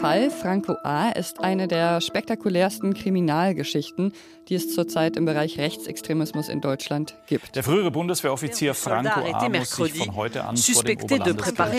Fall Franco A. ist eine der spektakulärsten Kriminalgeschichten, die es zurzeit im Bereich Rechtsextremismus in Deutschland gibt. Der frühere Bundeswehroffizier Franco A. muss sich von heute an vor dem Oberlandesgericht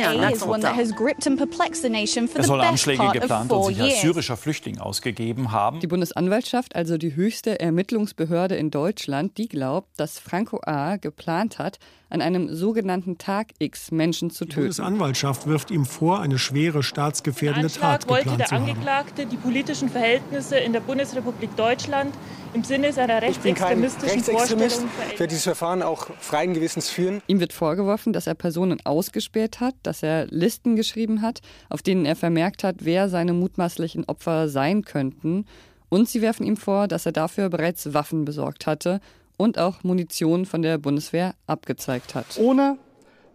Er soll Anschläge geplant und sich als syrischer Flüchtling ausgegeben haben. Die Bundesanwaltschaft, also die höchste Ermittlungsbehörde in Deutschland, die glaubt, dass Franco A. geplant hat, an einem sogenannten Tag X Menschen zu töten. Die Bundesanwaltschaft wirft ihm vor, eine schwere staatsgefährdende Tat wollte der Angeklagte die politischen Verhältnisse in der Bundesrepublik Deutschland im Sinne seiner rechtsextremistischen Vorstellungen Ich werde dieses Verfahren auch freien Gewissens führen. Ihm wird vorgeworfen, dass er Personen ausgespäht hat, dass er Listen geschrieben hat, auf denen er vermerkt hat, wer seine mutmaßlichen Opfer sein könnten. Und sie werfen ihm vor, dass er dafür bereits Waffen besorgt hatte und auch Munition von der Bundeswehr abgezeigt hat. Ohne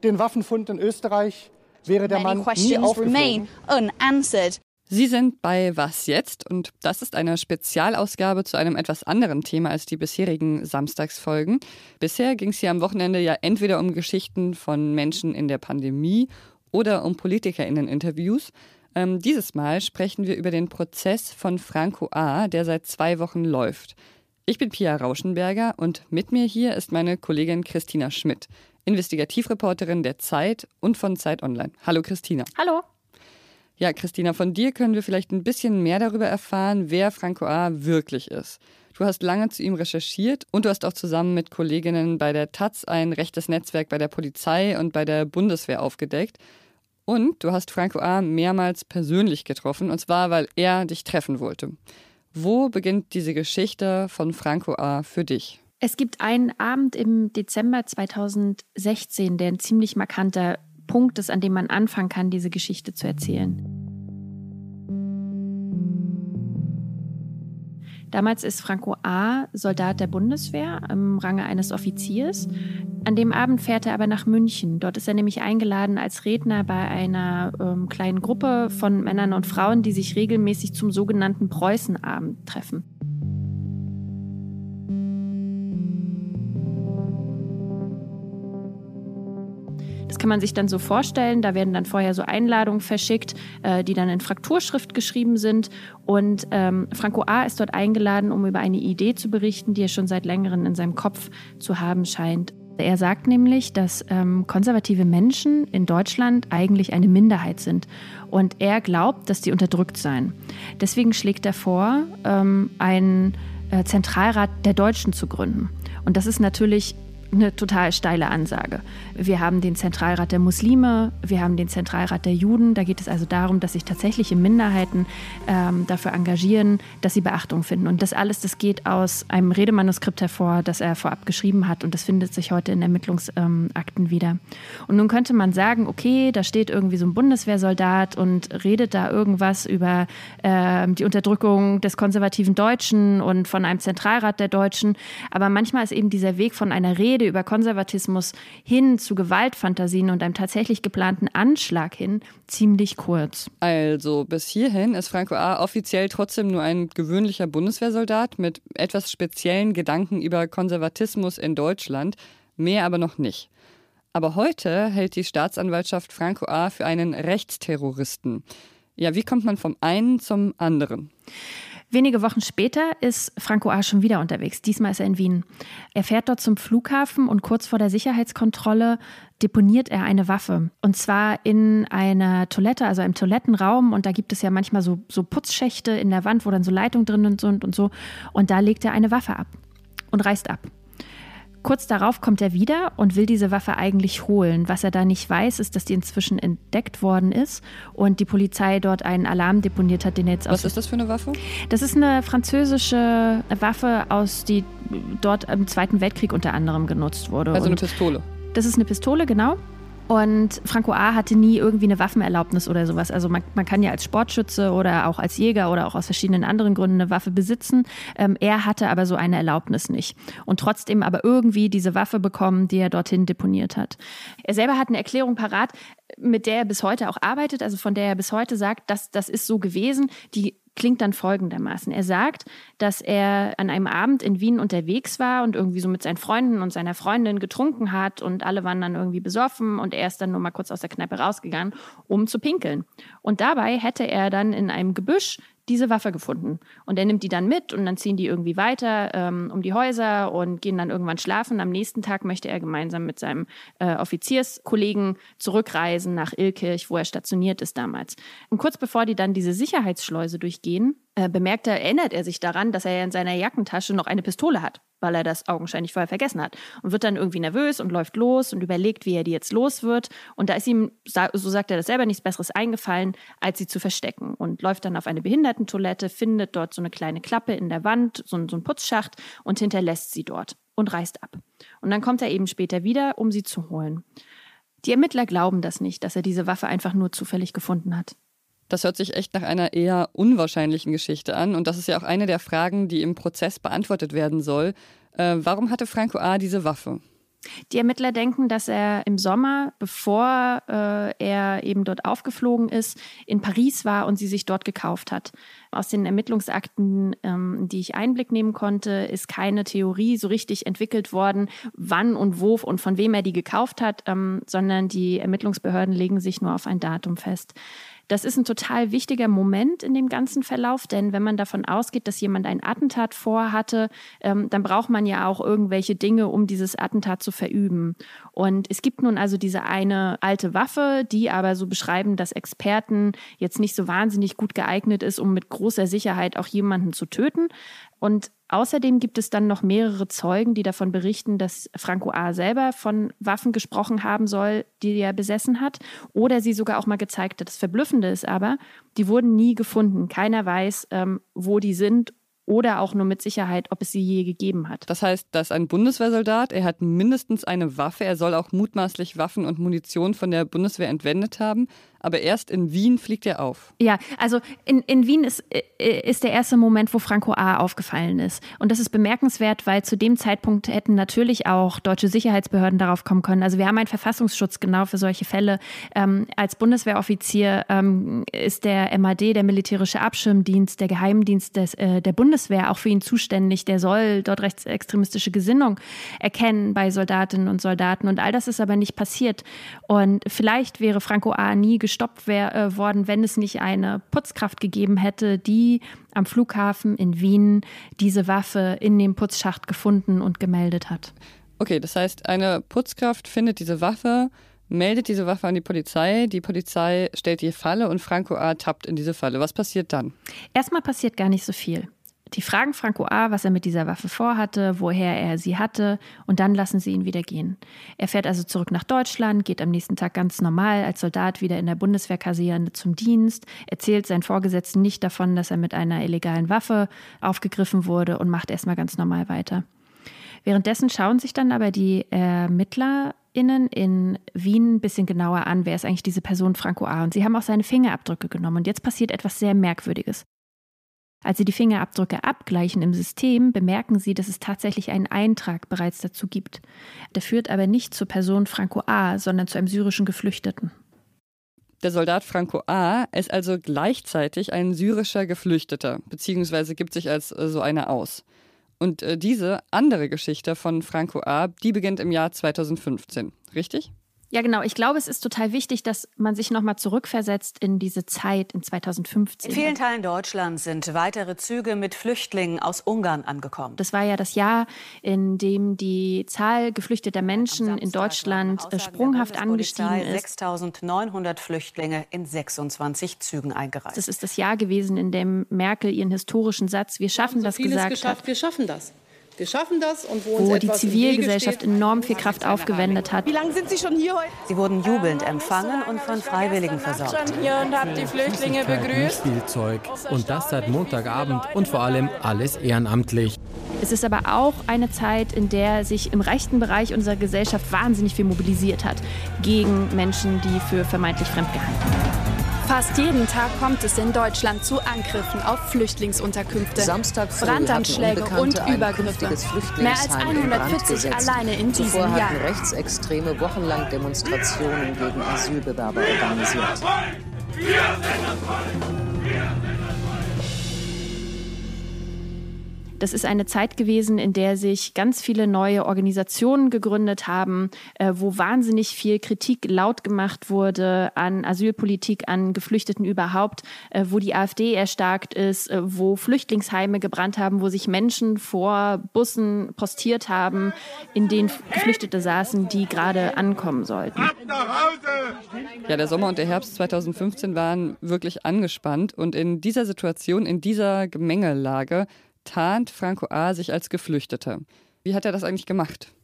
den Waffenfund in Österreich wäre der Mann nie aufgeflogen. Sie sind bei Was jetzt? Und das ist eine Spezialausgabe zu einem etwas anderen Thema als die bisherigen Samstagsfolgen. Bisher ging es hier am Wochenende ja entweder um Geschichten von Menschen in der Pandemie oder um PolitikerInnen-Interviews. Ähm, dieses Mal sprechen wir über den Prozess von Franco A., der seit zwei Wochen läuft. Ich bin Pia Rauschenberger und mit mir hier ist meine Kollegin Christina Schmidt, Investigativreporterin der Zeit und von Zeit Online. Hallo Christina. Hallo. Ja, Christina, von dir können wir vielleicht ein bisschen mehr darüber erfahren, wer Franco A. wirklich ist. Du hast lange zu ihm recherchiert und du hast auch zusammen mit Kolleginnen bei der Taz ein rechtes Netzwerk bei der Polizei und bei der Bundeswehr aufgedeckt. Und du hast Franco A. mehrmals persönlich getroffen, und zwar, weil er dich treffen wollte. Wo beginnt diese Geschichte von Franco A. für dich? Es gibt einen Abend im Dezember 2016, der ein ziemlich markanter Punkt ist, an dem man anfangen kann, diese Geschichte zu erzählen. Damals ist Franco A. Soldat der Bundeswehr im Range eines Offiziers. An dem Abend fährt er aber nach München. Dort ist er nämlich eingeladen als Redner bei einer ähm, kleinen Gruppe von Männern und Frauen, die sich regelmäßig zum sogenannten Preußenabend treffen. Kann man sich dann so vorstellen. Da werden dann vorher so Einladungen verschickt, äh, die dann in Frakturschrift geschrieben sind. Und ähm, Franco A. ist dort eingeladen, um über eine Idee zu berichten, die er schon seit längerem in seinem Kopf zu haben scheint. Er sagt nämlich, dass ähm, konservative Menschen in Deutschland eigentlich eine Minderheit sind. Und er glaubt, dass die unterdrückt seien. Deswegen schlägt er vor, ähm, einen äh, Zentralrat der Deutschen zu gründen. Und das ist natürlich eine total steile Ansage. Wir haben den Zentralrat der Muslime, wir haben den Zentralrat der Juden. Da geht es also darum, dass sich tatsächliche Minderheiten ähm, dafür engagieren, dass sie Beachtung finden. Und das alles, das geht aus einem Redemanuskript hervor, das er vorab geschrieben hat. Und das findet sich heute in Ermittlungsakten wieder. Und nun könnte man sagen, okay, da steht irgendwie so ein Bundeswehrsoldat und redet da irgendwas über äh, die Unterdrückung des konservativen Deutschen und von einem Zentralrat der Deutschen. Aber manchmal ist eben dieser Weg von einer Rede Rede über Konservatismus hin zu Gewaltfantasien und einem tatsächlich geplanten Anschlag hin ziemlich kurz. Also bis hierhin ist Franco A. offiziell trotzdem nur ein gewöhnlicher Bundeswehrsoldat mit etwas speziellen Gedanken über Konservatismus in Deutschland, mehr aber noch nicht. Aber heute hält die Staatsanwaltschaft Franco A. für einen Rechtsterroristen. Ja, wie kommt man vom einen zum anderen? Wenige Wochen später ist Franco A. schon wieder unterwegs. Diesmal ist er in Wien. Er fährt dort zum Flughafen und kurz vor der Sicherheitskontrolle deponiert er eine Waffe. Und zwar in einer Toilette, also einem Toilettenraum. Und da gibt es ja manchmal so, so Putzschächte in der Wand, wo dann so Leitungen drin sind und so. Und da legt er eine Waffe ab und reißt ab. Kurz darauf kommt er wieder und will diese Waffe eigentlich holen. Was er da nicht weiß, ist, dass die inzwischen entdeckt worden ist und die Polizei dort einen Alarm deponiert hat, den er jetzt Was ist das für eine Waffe? Das ist eine französische Waffe, aus die dort im Zweiten Weltkrieg unter anderem genutzt wurde. Also eine Pistole. Das ist eine Pistole, genau. Und Franco A. hatte nie irgendwie eine Waffenerlaubnis oder sowas. Also man, man, kann ja als Sportschütze oder auch als Jäger oder auch aus verschiedenen anderen Gründen eine Waffe besitzen. Ähm, er hatte aber so eine Erlaubnis nicht. Und trotzdem aber irgendwie diese Waffe bekommen, die er dorthin deponiert hat. Er selber hat eine Erklärung parat, mit der er bis heute auch arbeitet, also von der er bis heute sagt, dass das ist so gewesen. Die klingt dann folgendermaßen. Er sagt, dass er an einem Abend in Wien unterwegs war und irgendwie so mit seinen Freunden und seiner Freundin getrunken hat und alle waren dann irgendwie besoffen und er ist dann nur mal kurz aus der Kneipe rausgegangen, um zu pinkeln. Und dabei hätte er dann in einem Gebüsch diese Waffe gefunden. Und er nimmt die dann mit und dann ziehen die irgendwie weiter ähm, um die Häuser und gehen dann irgendwann schlafen. Am nächsten Tag möchte er gemeinsam mit seinem äh, Offizierskollegen zurückreisen nach Ilkirch, wo er stationiert ist damals. Und kurz bevor die dann diese Sicherheitsschleuse durchgehen, äh, bemerkt er, erinnert er sich daran, dass er in seiner Jackentasche noch eine Pistole hat, weil er das augenscheinlich vorher vergessen hat. Und wird dann irgendwie nervös und läuft los und überlegt, wie er die jetzt los wird. Und da ist ihm, so sagt er das selber, nichts Besseres eingefallen, als sie zu verstecken. Und läuft dann auf eine Behindertentoilette, findet dort so eine kleine Klappe in der Wand, so, so einen Putzschacht und hinterlässt sie dort und reist ab. Und dann kommt er eben später wieder, um sie zu holen. Die Ermittler glauben das nicht, dass er diese Waffe einfach nur zufällig gefunden hat. Das hört sich echt nach einer eher unwahrscheinlichen Geschichte an. Und das ist ja auch eine der Fragen, die im Prozess beantwortet werden soll. Äh, warum hatte Franco A. diese Waffe? Die Ermittler denken, dass er im Sommer, bevor äh, er eben dort aufgeflogen ist, in Paris war und sie sich dort gekauft hat. Aus den Ermittlungsakten, ähm, die ich Einblick nehmen konnte, ist keine Theorie so richtig entwickelt worden, wann und wo und von wem er die gekauft hat, ähm, sondern die Ermittlungsbehörden legen sich nur auf ein Datum fest. Das ist ein total wichtiger Moment in dem ganzen Verlauf, denn wenn man davon ausgeht, dass jemand ein Attentat vorhatte, ähm, dann braucht man ja auch irgendwelche Dinge, um dieses Attentat zu verüben. Und es gibt nun also diese eine alte Waffe, die aber so beschreiben, dass Experten jetzt nicht so wahnsinnig gut geeignet ist, um mit großer Sicherheit auch jemanden zu töten. Und Außerdem gibt es dann noch mehrere Zeugen, die davon berichten, dass Franco A. selber von Waffen gesprochen haben soll, die er besessen hat, oder sie sogar auch mal gezeigt hat. Das Verblüffende ist aber, die wurden nie gefunden. Keiner weiß, ähm, wo die sind oder auch nur mit Sicherheit, ob es sie je gegeben hat. Das heißt, dass ein Bundeswehrsoldat, er hat mindestens eine Waffe, er soll auch mutmaßlich Waffen und Munition von der Bundeswehr entwendet haben, aber erst in Wien fliegt er auf. Ja, also in, in Wien ist, äh, ist der erste Moment, wo Franco A. aufgefallen ist. Und das ist bemerkenswert, weil zu dem Zeitpunkt hätten natürlich auch deutsche Sicherheitsbehörden darauf kommen können. Also wir haben einen Verfassungsschutz genau für solche Fälle. Ähm, als Bundeswehroffizier ähm, ist der MAD, der militärische Abschirmdienst, der Geheimdienst des, äh, der Bundeswehr auch für ihn zuständig. Der soll dort rechtsextremistische Gesinnung erkennen bei Soldatinnen und Soldaten. Und all das ist aber nicht passiert. Und vielleicht wäre Franco A. nie gestorben gestoppt wär, äh, worden, wenn es nicht eine Putzkraft gegeben hätte, die am Flughafen in Wien diese Waffe in dem Putzschacht gefunden und gemeldet hat. Okay, das heißt, eine Putzkraft findet diese Waffe, meldet diese Waffe an die Polizei, die Polizei stellt die Falle und Franco A. tappt in diese Falle. Was passiert dann? Erstmal passiert gar nicht so viel. Die fragen Franco A., was er mit dieser Waffe vorhatte, woher er sie hatte, und dann lassen sie ihn wieder gehen. Er fährt also zurück nach Deutschland, geht am nächsten Tag ganz normal als Soldat wieder in der Bundeswehrkaserne zum Dienst, erzählt seinen Vorgesetzten nicht davon, dass er mit einer illegalen Waffe aufgegriffen wurde und macht erstmal ganz normal weiter. Währenddessen schauen sich dann aber die ErmittlerInnen in Wien ein bisschen genauer an, wer ist eigentlich diese Person Franco A. Und sie haben auch seine Fingerabdrücke genommen. Und jetzt passiert etwas sehr Merkwürdiges. Als Sie die Fingerabdrücke abgleichen im System, bemerken Sie, dass es tatsächlich einen Eintrag bereits dazu gibt. Der führt aber nicht zur Person Franco A., sondern zu einem syrischen Geflüchteten. Der Soldat Franco A. ist also gleichzeitig ein syrischer Geflüchteter, beziehungsweise gibt sich als äh, so einer aus. Und äh, diese andere Geschichte von Franco A., die beginnt im Jahr 2015, richtig? Ja, genau. Ich glaube, es ist total wichtig, dass man sich nochmal zurückversetzt in diese Zeit in 2015. In vielen Teilen Deutschlands sind weitere Züge mit Flüchtlingen aus Ungarn angekommen. Das war ja das Jahr, in dem die Zahl geflüchteter Menschen in Deutschland äh, sprunghaft angestiegen ist. 6.900 Flüchtlinge in 26 Zügen eingereist. Das ist das Jahr gewesen, in dem Merkel ihren historischen Satz "Wir schaffen so das" gesagt geschafft, hat. Wir schaffen das. Wir schaffen das und wo, wo die Zivilgesellschaft enorm viel Kraft aufgewendet hat. Wie lange sind Sie schon hier heute? Sie wurden jubelnd empfangen und von Freiwilligen versorgt. Ich hier und habe die Flüchtlinge begrüßt. Spielzeug und das seit Montagabend und vor allem alles ehrenamtlich. Es ist aber auch eine Zeit, in der sich im rechten Bereich unserer Gesellschaft wahnsinnig viel mobilisiert hat gegen Menschen, die für vermeintlich fremd gehalten werden. Fast jeden Tag kommt es in Deutschland zu Angriffen auf Flüchtlingsunterkünfte, Samstag Brandanschläge und Übergriffe. Mehr als 140 alleine in diesem Zuvor Jahr. hatten Rechtsextreme wochenlang Demonstrationen gegen Asylbewerber organisiert. Das ist eine Zeit gewesen, in der sich ganz viele neue Organisationen gegründet haben, äh, wo wahnsinnig viel Kritik laut gemacht wurde an Asylpolitik, an Geflüchteten überhaupt, äh, wo die AfD erstarkt ist, äh, wo Flüchtlingsheime gebrannt haben, wo sich Menschen vor Bussen postiert haben, in denen Geflüchtete saßen, die gerade ankommen sollten. Ja, der Sommer und der Herbst 2015 waren wirklich angespannt und in dieser Situation, in dieser Gemengelage tarnt Franco A. sich als Geflüchteter. Wie hat er das eigentlich gemacht?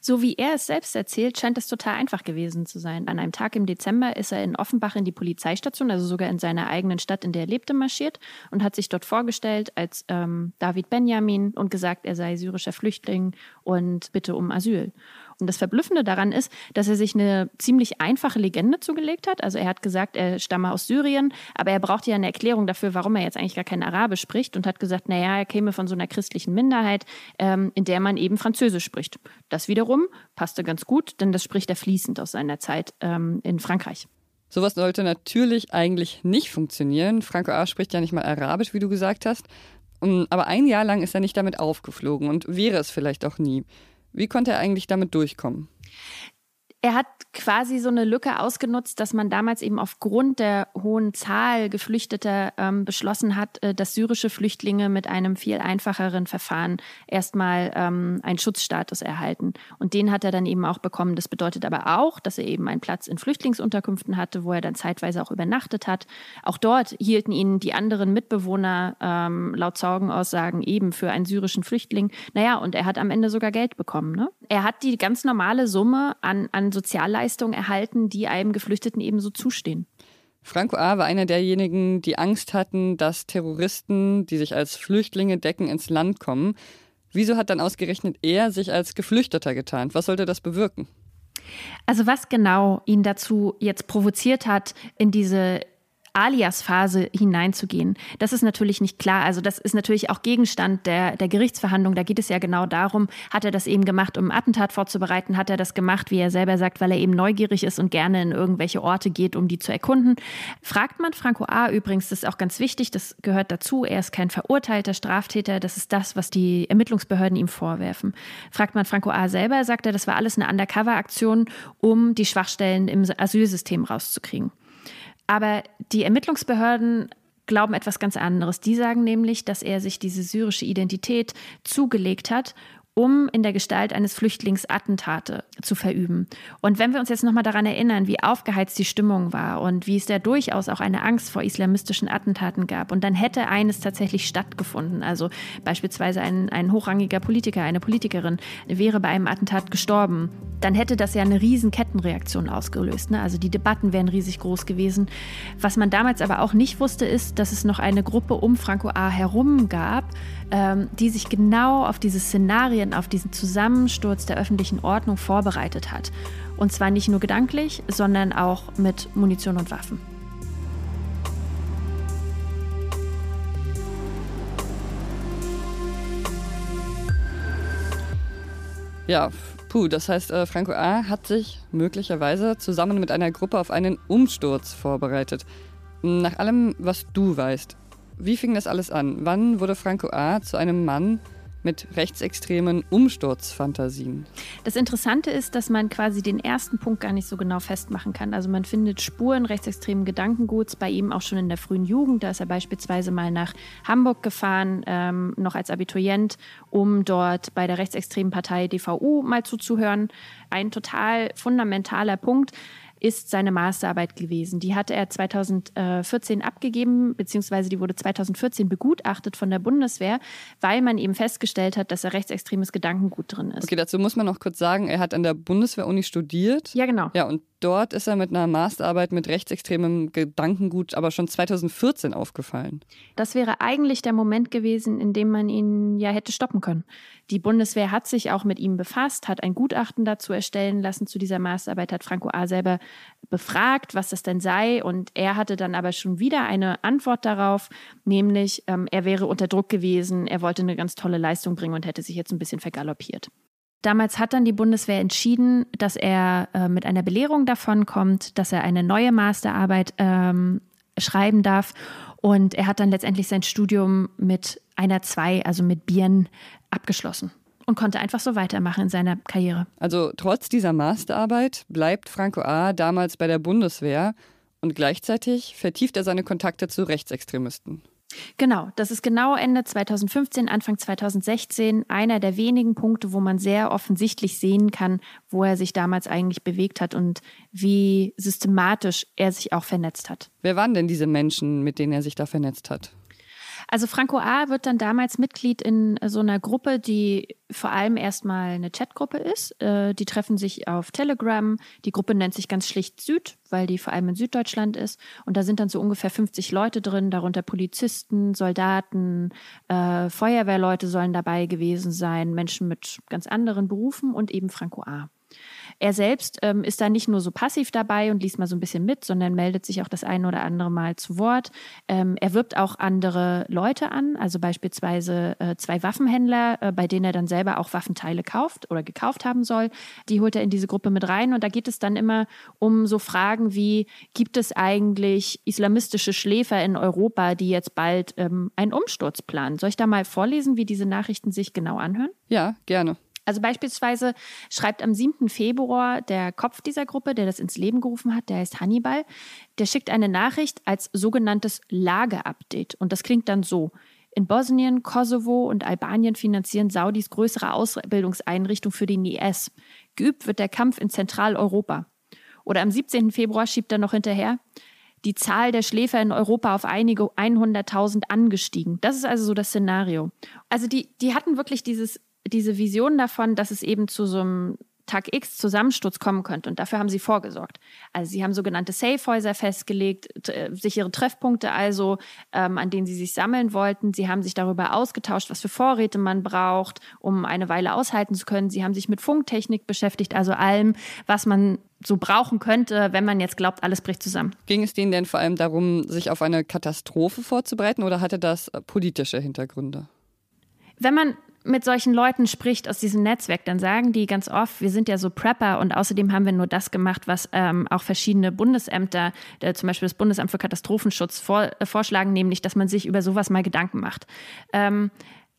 So wie er es selbst erzählt, scheint es total einfach gewesen zu sein. An einem Tag im Dezember ist er in Offenbach in die Polizeistation, also sogar in seiner eigenen Stadt, in der er lebte, marschiert und hat sich dort vorgestellt als ähm, David Benjamin und gesagt, er sei syrischer Flüchtling und bitte um Asyl. Und das Verblüffende daran ist, dass er sich eine ziemlich einfache Legende zugelegt hat. Also er hat gesagt, er stamme aus Syrien, aber er brauchte ja eine Erklärung dafür, warum er jetzt eigentlich gar kein Arabisch spricht und hat gesagt, naja, er käme von so einer christlichen Minderheit, ähm, in der man eben Französisch spricht. Das wiederum passte ganz gut, denn das spricht er fließend aus seiner Zeit ähm, in Frankreich. Sowas sollte natürlich eigentlich nicht funktionieren. Franco A. spricht ja nicht mal Arabisch, wie du gesagt hast. Aber ein Jahr lang ist er nicht damit aufgeflogen und wäre es vielleicht auch nie. Wie konnte er eigentlich damit durchkommen? Er hat quasi so eine Lücke ausgenutzt, dass man damals eben aufgrund der hohen Zahl Geflüchteter ähm, beschlossen hat, äh, dass syrische Flüchtlinge mit einem viel einfacheren Verfahren erstmal ähm, einen Schutzstatus erhalten. Und den hat er dann eben auch bekommen. Das bedeutet aber auch, dass er eben einen Platz in Flüchtlingsunterkünften hatte, wo er dann zeitweise auch übernachtet hat. Auch dort hielten ihn die anderen Mitbewohner ähm, laut Zeugenaussagen eben für einen syrischen Flüchtling. Naja, und er hat am Ende sogar Geld bekommen. Ne? Er hat die ganz normale Summe an, an Sozialleistungen erhalten, die einem Geflüchteten ebenso zustehen. Franco A. war einer derjenigen, die Angst hatten, dass Terroristen, die sich als Flüchtlinge decken, ins Land kommen. Wieso hat dann ausgerechnet er sich als Geflüchteter getarnt? Was sollte das bewirken? Also was genau ihn dazu jetzt provoziert hat, in diese Alias-Phase hineinzugehen. Das ist natürlich nicht klar. Also das ist natürlich auch Gegenstand der, der Gerichtsverhandlung. Da geht es ja genau darum, hat er das eben gemacht, um ein Attentat vorzubereiten? Hat er das gemacht, wie er selber sagt, weil er eben neugierig ist und gerne in irgendwelche Orte geht, um die zu erkunden? Fragt man Franco A. übrigens, das ist auch ganz wichtig, das gehört dazu, er ist kein verurteilter Straftäter, das ist das, was die Ermittlungsbehörden ihm vorwerfen. Fragt man Franco A. selber, sagt er, das war alles eine Undercover-Aktion, um die Schwachstellen im Asylsystem rauszukriegen. Aber die Ermittlungsbehörden glauben etwas ganz anderes. Die sagen nämlich, dass er sich diese syrische Identität zugelegt hat, um in der Gestalt eines Flüchtlingsattentate zu verüben. Und wenn wir uns jetzt nochmal daran erinnern, wie aufgeheizt die Stimmung war und wie es da durchaus auch eine Angst vor islamistischen Attentaten gab, und dann hätte eines tatsächlich stattgefunden, also beispielsweise ein, ein hochrangiger Politiker, eine Politikerin wäre bei einem Attentat gestorben, dann hätte das ja eine riesen Kettenreaktion ausgelöst. Ne? Also die Debatten wären riesig groß gewesen. Was man damals aber auch nicht wusste, ist, dass es noch eine Gruppe um Franco A. herum gab, ähm, die sich genau auf diese Szenarien, auf diesen Zusammensturz der öffentlichen Ordnung vorbereitet hat. Und zwar nicht nur gedanklich, sondern auch mit Munition und Waffen. Ja, puh, das heißt, äh, Franco A. hat sich möglicherweise zusammen mit einer Gruppe auf einen Umsturz vorbereitet. Nach allem, was du weißt, wie fing das alles an? Wann wurde Franco A. zu einem Mann mit rechtsextremen Umsturzfantasien? Das Interessante ist, dass man quasi den ersten Punkt gar nicht so genau festmachen kann. Also man findet Spuren rechtsextremen Gedankenguts bei ihm auch schon in der frühen Jugend. Da ist er beispielsweise mal nach Hamburg gefahren, ähm, noch als Abiturient, um dort bei der rechtsextremen Partei DVU mal zuzuhören. Ein total fundamentaler Punkt ist seine Masterarbeit gewesen. Die hatte er 2014 abgegeben, beziehungsweise die wurde 2014 begutachtet von der Bundeswehr, weil man eben festgestellt hat, dass er rechtsextremes Gedankengut drin ist. Okay, dazu muss man noch kurz sagen, er hat an der Bundeswehr-Uni studiert. Ja, genau. Ja, und dort ist er mit einer Masterarbeit mit rechtsextremem Gedankengut aber schon 2014 aufgefallen. Das wäre eigentlich der Moment gewesen, in dem man ihn ja hätte stoppen können. Die Bundeswehr hat sich auch mit ihm befasst, hat ein Gutachten dazu erstellen lassen zu dieser Masterarbeit, hat Franco A. selber befragt, was das denn sei. Und er hatte dann aber schon wieder eine Antwort darauf, nämlich ähm, er wäre unter Druck gewesen, er wollte eine ganz tolle Leistung bringen und hätte sich jetzt ein bisschen vergaloppiert. Damals hat dann die Bundeswehr entschieden, dass er äh, mit einer Belehrung davon kommt, dass er eine neue Masterarbeit ähm, schreiben darf Und er hat dann letztendlich sein Studium mit einer 2, also mit Bien, abgeschlossen und konnte einfach so weitermachen in seiner Karriere. Also trotz dieser Masterarbeit bleibt Franco A. damals bei der Bundeswehr und gleichzeitig vertieft er seine Kontakte zu Rechtsextremisten. Genau, das ist genau Ende 2015, Anfang 2016 einer der wenigen Punkte, wo man sehr offensichtlich sehen kann, wo er sich damals eigentlich bewegt hat und wie systematisch er sich auch vernetzt hat. Wer waren denn diese Menschen, mit denen er sich da vernetzt hat? Also Franco A. wird dann damals Mitglied in so einer Gruppe, die vor allem erstmal eine Chatgruppe ist. Äh, die treffen sich auf Telegram. Die Gruppe nennt sich ganz schlicht Süd, weil die vor allem in Süddeutschland ist. Und da sind dann so ungefähr 50 Leute drin, darunter Polizisten, Soldaten, äh, Feuerwehrleute sollen dabei gewesen sein, Menschen mit ganz anderen Berufen und eben Franco A. Er selbst ähm, ist da nicht nur so passiv dabei und liest mal so ein bisschen mit, sondern meldet sich auch das ein oder andere Mal zu Wort. Ähm, er wirbt auch andere Leute an, also beispielsweise äh, zwei Waffenhändler, äh, bei denen er dann selber auch Waffenteile kauft oder gekauft haben soll. Die holt er in diese Gruppe mit rein und da geht es dann immer um so Fragen wie, gibt es eigentlich islamistische Schläfer in Europa, die jetzt bald ähm, einen Umsturz planen? Soll ich da mal vorlesen, wie diese Nachrichten sich genau anhören? Ja, gerne. Also beispielsweise schreibt am 7. Februar der Kopf dieser Gruppe, der das ins Leben gerufen hat, der heißt Hannibal, der schickt eine Nachricht als sogenanntes Lageupdate. Und das klingt dann so. In Bosnien, Kosovo und Albanien finanzieren Saudis größere Ausbildungseinrichtungen für den IS. Geübt wird der Kampf in Zentraleuropa. Oder am 17. Februar schiebt er noch hinterher, die Zahl der Schläfer in Europa auf einige 100.000 angestiegen. Das ist also so das Szenario. Also die, die hatten wirklich dieses diese Vision davon, dass es eben zu so einem Tag X Zusammensturz kommen könnte. Und dafür haben sie vorgesorgt. Also sie haben sogenannte Safehäuser festgelegt, äh, sichere Treffpunkte also, ähm, an denen sie sich sammeln wollten. Sie haben sich darüber ausgetauscht, was für Vorräte man braucht, um eine Weile aushalten zu können. Sie haben sich mit Funktechnik beschäftigt, also allem, was man so brauchen könnte, wenn man jetzt glaubt, alles bricht zusammen. Ging es denen denn vor allem darum, sich auf eine Katastrophe vorzubereiten oder hatte das politische Hintergründe? Wenn man mit solchen Leuten spricht aus diesem Netzwerk, dann sagen die ganz oft, wir sind ja so Prepper und außerdem haben wir nur das gemacht, was ähm, auch verschiedene Bundesämter, äh, zum Beispiel das Bundesamt für Katastrophenschutz, vor, äh, vorschlagen, nämlich, dass man sich über sowas mal Gedanken macht. Ähm,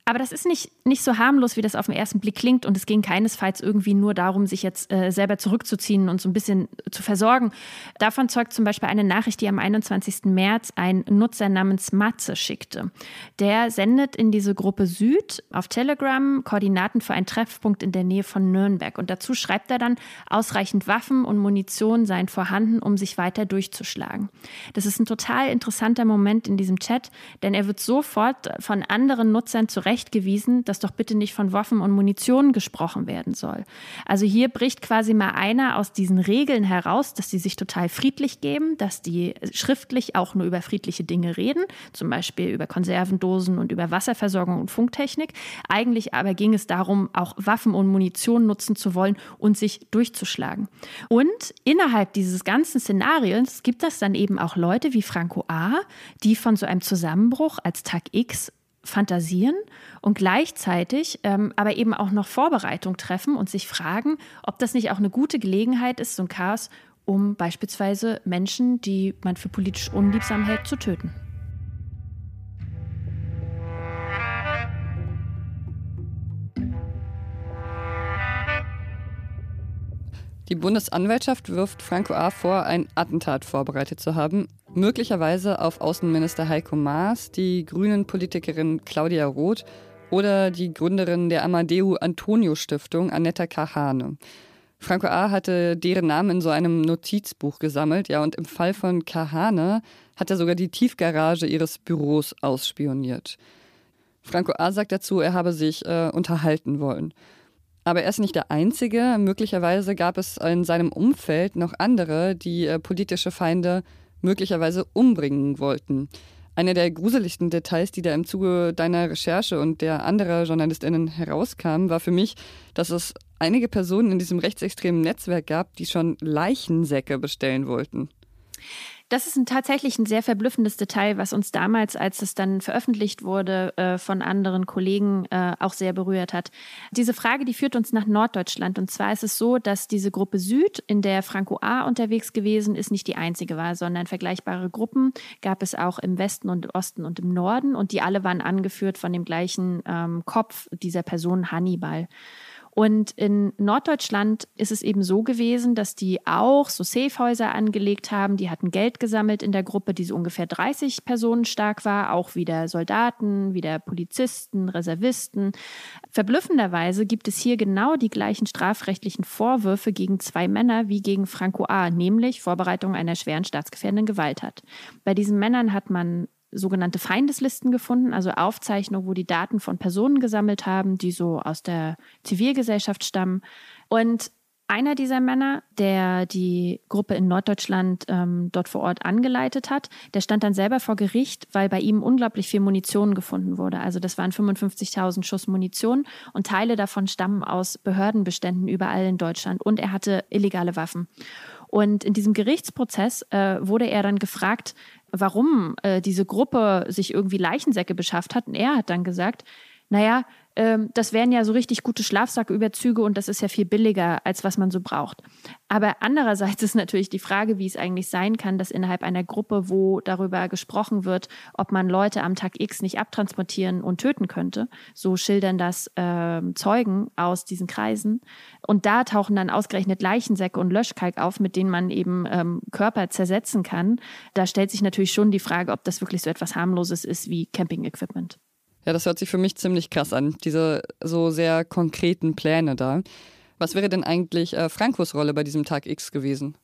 aber das ist nicht, nicht so harmlos, wie das auf den ersten Blick klingt. Und es ging keinesfalls irgendwie nur darum, sich jetzt äh, selber zurückzuziehen und so ein bisschen zu versorgen. Davon zeugt zum Beispiel eine Nachricht, die am 21. März ein Nutzer namens Matze schickte. Der sendet in diese Gruppe Süd auf Telegram Koordinaten für einen Treffpunkt in der Nähe von Nürnberg. Und dazu schreibt er dann, ausreichend Waffen und Munition seien vorhanden, um sich weiter durchzuschlagen. Das ist ein total interessanter Moment in diesem Chat, denn er wird sofort von anderen Nutzern zurecht zurechtgewiesen, dass doch bitte nicht von Waffen und Munition gesprochen werden soll. Also hier bricht quasi mal einer aus diesen Regeln heraus, dass sie sich total friedlich geben, dass die schriftlich auch nur über friedliche Dinge reden, zum Beispiel über Konservendosen und über Wasserversorgung und Funktechnik. Eigentlich aber ging es darum, auch Waffen und Munition nutzen zu wollen und sich durchzuschlagen. Und innerhalb dieses ganzen Szenarios gibt es dann eben auch Leute wie Franco A., die von so einem Zusammenbruch als Tag X fantasieren und gleichzeitig ähm, aber eben auch noch Vorbereitung treffen und sich fragen, ob das nicht auch eine gute Gelegenheit ist, so ein Chaos, um beispielsweise Menschen, die man für politisch unliebsam hält, zu töten. Die Bundesanwaltschaft wirft Franco A. vor, ein Attentat vorbereitet zu haben, möglicherweise auf Außenminister Heiko Maas, die grünen Politikerin Claudia Roth oder die Gründerin der Amadeu Antonio Stiftung, Annetta Kahane. Franco A. hatte deren Namen in so einem Notizbuch gesammelt, ja, und im Fall von Kahane hat er sogar die Tiefgarage ihres Büros ausspioniert. Franco A. sagt dazu, er habe sich äh, unterhalten wollen. Aber er ist nicht der Einzige. Möglicherweise gab es in seinem Umfeld noch andere, die äh, politische Feinde möglicherweise umbringen wollten. Eine der gruseligsten Details, die da im Zuge deiner Recherche und der anderer JournalistInnen herauskamen, war für mich, dass es einige Personen in diesem rechtsextremen Netzwerk gab, die schon Leichensäcke bestellen wollten. Das ist ein, tatsächlich ein sehr verblüffendes Detail, was uns damals, als es dann veröffentlicht wurde, äh, von anderen Kollegen äh, auch sehr berührt hat. Diese Frage, die führt uns nach Norddeutschland. Und zwar ist es so, dass diese Gruppe Süd, in der Franco A. unterwegs gewesen ist, nicht die einzige war, sondern vergleichbare Gruppen gab es auch im Westen und Osten und im Norden. Und die alle waren angeführt von dem gleichen ähm, Kopf dieser Person Hannibal. Und in Norddeutschland ist es eben so gewesen, dass die auch so Safehäuser angelegt haben. Die hatten Geld gesammelt in der Gruppe, die so ungefähr 30 Personen stark war. Auch wieder Soldaten, wieder Polizisten, Reservisten. Verblüffenderweise gibt es hier genau die gleichen strafrechtlichen Vorwürfe gegen zwei Männer wie gegen Franco A., nämlich Vorbereitung einer schweren staatsgefährdenden Gewalttat. Bei diesen Männern hat man sogenannte Feindeslisten gefunden, also Aufzeichnungen, wo die Daten von Personen gesammelt haben, die so aus der Zivilgesellschaft stammen. Und einer dieser Männer, der die Gruppe in Norddeutschland ähm, dort vor Ort angeleitet hat, der stand dann selber vor Gericht, weil bei ihm unglaublich viel Munition gefunden wurde. Also das waren 55.000 Schuss Munition und Teile davon stammen aus Behördenbeständen überall in Deutschland und er hatte illegale Waffen. Und in diesem Gerichtsprozess äh, wurde er dann gefragt, warum äh, diese Gruppe sich irgendwie Leichensäcke beschafft hat. Und er hat dann gesagt, naja, ähm, das wären ja so richtig gute Schlafsacküberzüge und das ist ja viel billiger, als was man so braucht. Aber andererseits ist natürlich die Frage, wie es eigentlich sein kann, dass innerhalb einer Gruppe, wo darüber gesprochen wird, ob man Leute am Tag X nicht abtransportieren und töten könnte, so schildern das äh, Zeugen aus diesen Kreisen. Und da tauchen dann ausgerechnet Leichensäcke und Löschkalk auf, mit denen man eben ähm, Körper zersetzen kann. Da stellt sich natürlich schon die Frage, ob das wirklich so etwas harmloses ist wie Camping-Equipment. Ja, das hört sich für mich ziemlich krass an, diese so sehr konkreten Pläne da. Was wäre denn eigentlich äh, Frankos Rolle bei diesem Tag X gewesen?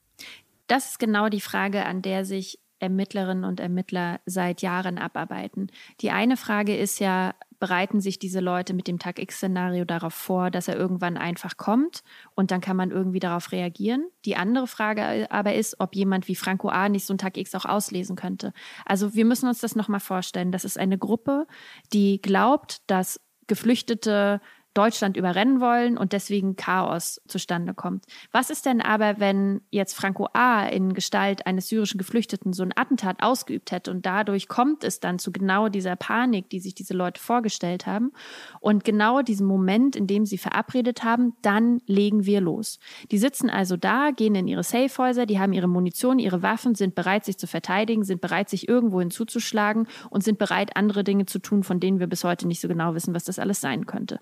Das ist genau die Frage, an der sich Ermittlerinnen und Ermittler seit Jahren abarbeiten. Die eine Frage ist ja, bereiten sich diese Leute mit dem Tag X-Szenario darauf vor, dass er irgendwann einfach kommt und dann kann man irgendwie darauf reagieren. Die andere Frage aber ist, ob jemand wie Franco A. nicht so einen Tag X auch auslesen könnte. Also wir müssen uns das nochmal vorstellen. Das ist eine Gruppe, die glaubt, dass Geflüchtete Deutschland überrennen wollen und deswegen Chaos zustande kommt. Was ist denn aber, wenn jetzt Franco A. in Gestalt eines syrischen Geflüchteten so ein Attentat ausgeübt hätte und dadurch kommt es dann zu genau dieser Panik, die sich diese Leute vorgestellt haben und genau diesem Moment, in dem sie verabredet haben, dann legen wir los. Die sitzen also da, gehen in ihre Safehäuser, die haben ihre Munition, ihre Waffen, sind bereit, sich zu verteidigen, sind bereit, sich irgendwo hinzuzuschlagen und sind bereit, andere Dinge zu tun, von denen wir bis heute nicht so genau wissen, was das alles sein könnte.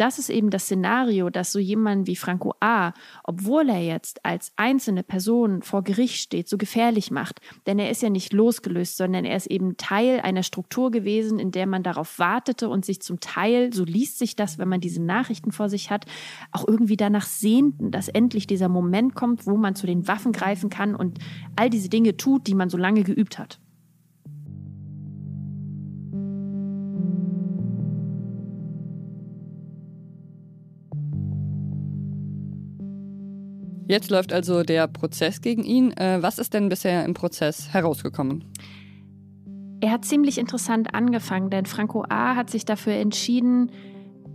Das ist eben das Szenario, dass so jemand wie Franco A., obwohl er jetzt als einzelne Person vor Gericht steht, so gefährlich macht. Denn er ist ja nicht losgelöst, sondern er ist eben Teil einer Struktur gewesen, in der man darauf wartete und sich zum Teil, so liest sich das, wenn man diese Nachrichten vor sich hat, auch irgendwie danach sehnten, dass endlich dieser Moment kommt, wo man zu den Waffen greifen kann und all diese Dinge tut, die man so lange geübt hat. Jetzt läuft also der Prozess gegen ihn. Äh, was ist denn bisher im Prozess herausgekommen? Er hat ziemlich interessant angefangen, denn Franco A. hat sich dafür entschieden,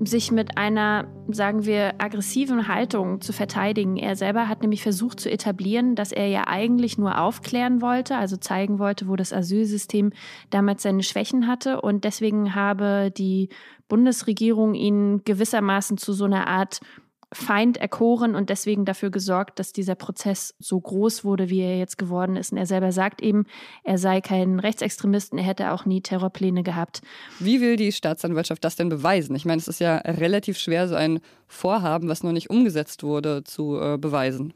sich mit einer, sagen wir, aggressiven Haltung zu verteidigen. Er selber hat nämlich versucht zu etablieren, dass er ja eigentlich nur aufklären wollte, also zeigen wollte, wo das Asylsystem damals seine Schwächen hatte. Und deswegen habe die Bundesregierung ihn gewissermaßen zu so einer Art Feind erkoren und deswegen dafür gesorgt, dass dieser Prozess so groß wurde, wie er jetzt geworden ist. Und er selber sagt eben, er sei kein Rechtsextremist und er hätte auch nie Terrorpläne gehabt. Wie will die Staatsanwaltschaft das denn beweisen? Ich meine, es ist ja relativ schwer, so ein Vorhaben, was noch nicht umgesetzt wurde, zu äh, beweisen.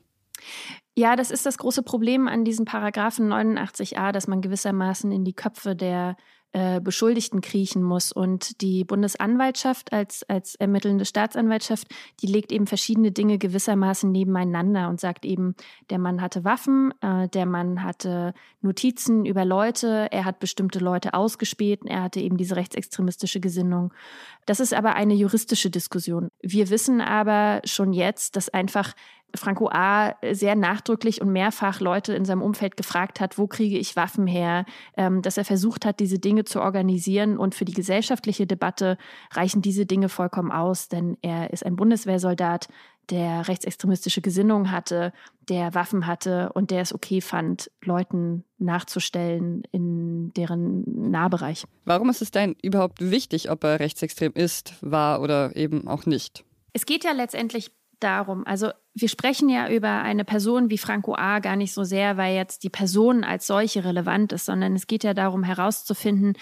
Ja, das ist das große Problem an diesem Paragraphen 89a, dass man gewissermaßen in die Köpfe der äh, Beschuldigten kriechen muss. Und die Bundesanwaltschaft als, als ermittelnde Staatsanwaltschaft, die legt eben verschiedene Dinge gewissermaßen nebeneinander und sagt eben, der Mann hatte Waffen, äh, der Mann hatte Notizen über Leute, er hat bestimmte Leute ausgespäht, er hatte eben diese rechtsextremistische Gesinnung. Das ist aber eine juristische Diskussion. Wir wissen aber schon jetzt, dass einfach Franco A. sehr nachdrücklich und mehrfach Leute in seinem Umfeld gefragt hat, wo kriege ich Waffen her, ähm, dass er versucht hat, diese Dinge zu organisieren. Und für die gesellschaftliche Debatte reichen diese Dinge vollkommen aus, denn er ist ein Bundeswehrsoldat, der rechtsextremistische Gesinnung hatte, der Waffen hatte und der es okay fand, Leuten nachzustellen in deren Nahbereich. Warum ist es denn überhaupt wichtig, ob er rechtsextrem ist, war oder eben auch nicht? Es geht ja letztendlich darum, also wir sprechen ja über eine Person wie Franco A. gar nicht so sehr, weil jetzt die Person als solche relevant ist, sondern es geht ja darum herauszufinden,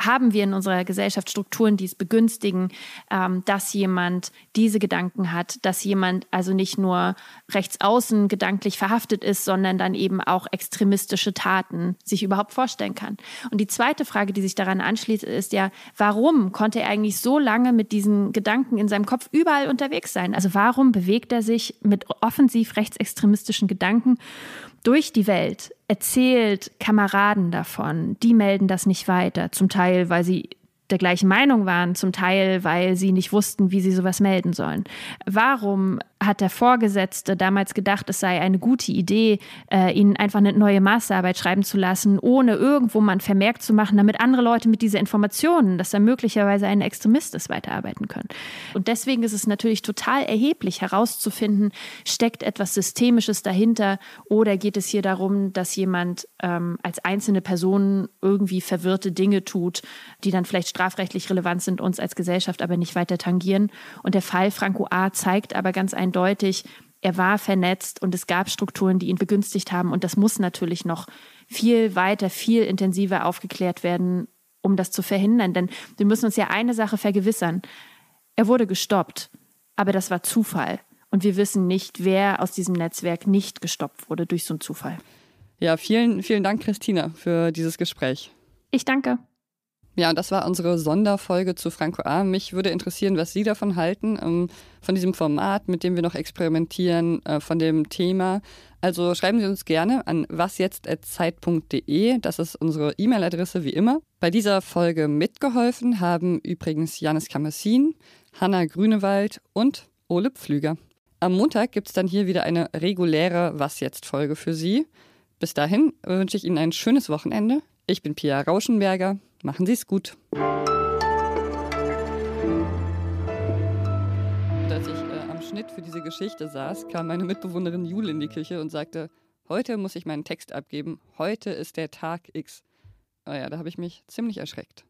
haben wir in unserer Gesellschaft Strukturen, die es begünstigen, ähm, dass jemand diese Gedanken hat, dass jemand also nicht nur rechtsaußen gedanklich verhaftet ist, sondern dann eben auch extremistische Taten sich überhaupt vorstellen kann. Und die zweite Frage, die sich daran anschließt, ist ja, warum konnte er eigentlich so lange mit diesen Gedanken in seinem Kopf überall unterwegs sein? Also warum bewegt er sich mit offensiv rechtsextremistischen Gedanken durch die Welt, erzählt Kameraden davon, die melden das nicht weiter, zum Teil, weil sie der gleichen Meinung waren, zum Teil, weil sie nicht wussten, wie sie sowas melden sollen. Warum hat der Vorgesetzte damals gedacht, es sei eine gute Idee, äh, ihnen einfach eine neue Masterarbeit schreiben zu lassen, ohne irgendwo mal ein Vermerk zu machen, damit andere Leute mit dieser Informationen, dass er möglicherweise ein Extremist ist, weiterarbeiten können. Und deswegen ist es natürlich total erheblich herauszufinden, steckt etwas Systemisches dahinter oder geht es hier darum, dass jemand ähm, als einzelne Person irgendwie verwirrte Dinge tut, die dann vielleicht strafrechtlich relevant sind, uns als Gesellschaft aber nicht weiter tangieren. Und der Fall Franco A. zeigt aber ganz eindeutig, eindeutig, er war vernetzt und es gab Strukturen, die ihn begünstigt haben. Und das muss natürlich noch viel weiter, viel intensiver aufgeklärt werden, um das zu verhindern. Denn wir müssen uns ja eine Sache vergewissern. Er wurde gestoppt, aber das war Zufall. Und wir wissen nicht, wer aus diesem Netzwerk nicht gestoppt wurde durch so einen Zufall. Ja, vielen, vielen Dank, Christina, für dieses Gespräch. Ich danke. Ja, und das war unsere Sonderfolge zu Franco A. Mich würde interessieren, was Sie davon halten, ähm, von diesem Format, mit dem wir noch experimentieren, äh, von dem Thema. Also schreiben Sie uns gerne an wasjetzt.zeit.de. Das ist unsere E-Mail-Adresse wie immer. Bei dieser Folge mitgeholfen haben übrigens Janis Kamassin, Hanna Grünewald und Ole Pflüger. Am Montag gibt es dann hier wieder eine reguläre Was jetzt-Folge für Sie. Bis dahin wünsche ich Ihnen ein schönes Wochenende. Ich bin Pia Rauschenberger. Machen Sie es gut. als ich äh, am Schnitt für diese Geschichte saß, kam meine Mitbewohnerin Jule in die Küche und sagte, heute muss ich meinen Text abgeben, heute ist der Tag X. Naja, ah da habe ich mich ziemlich erschreckt.